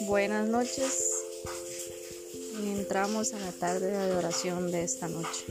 Buenas noches. Entramos a la tarde de adoración de esta noche.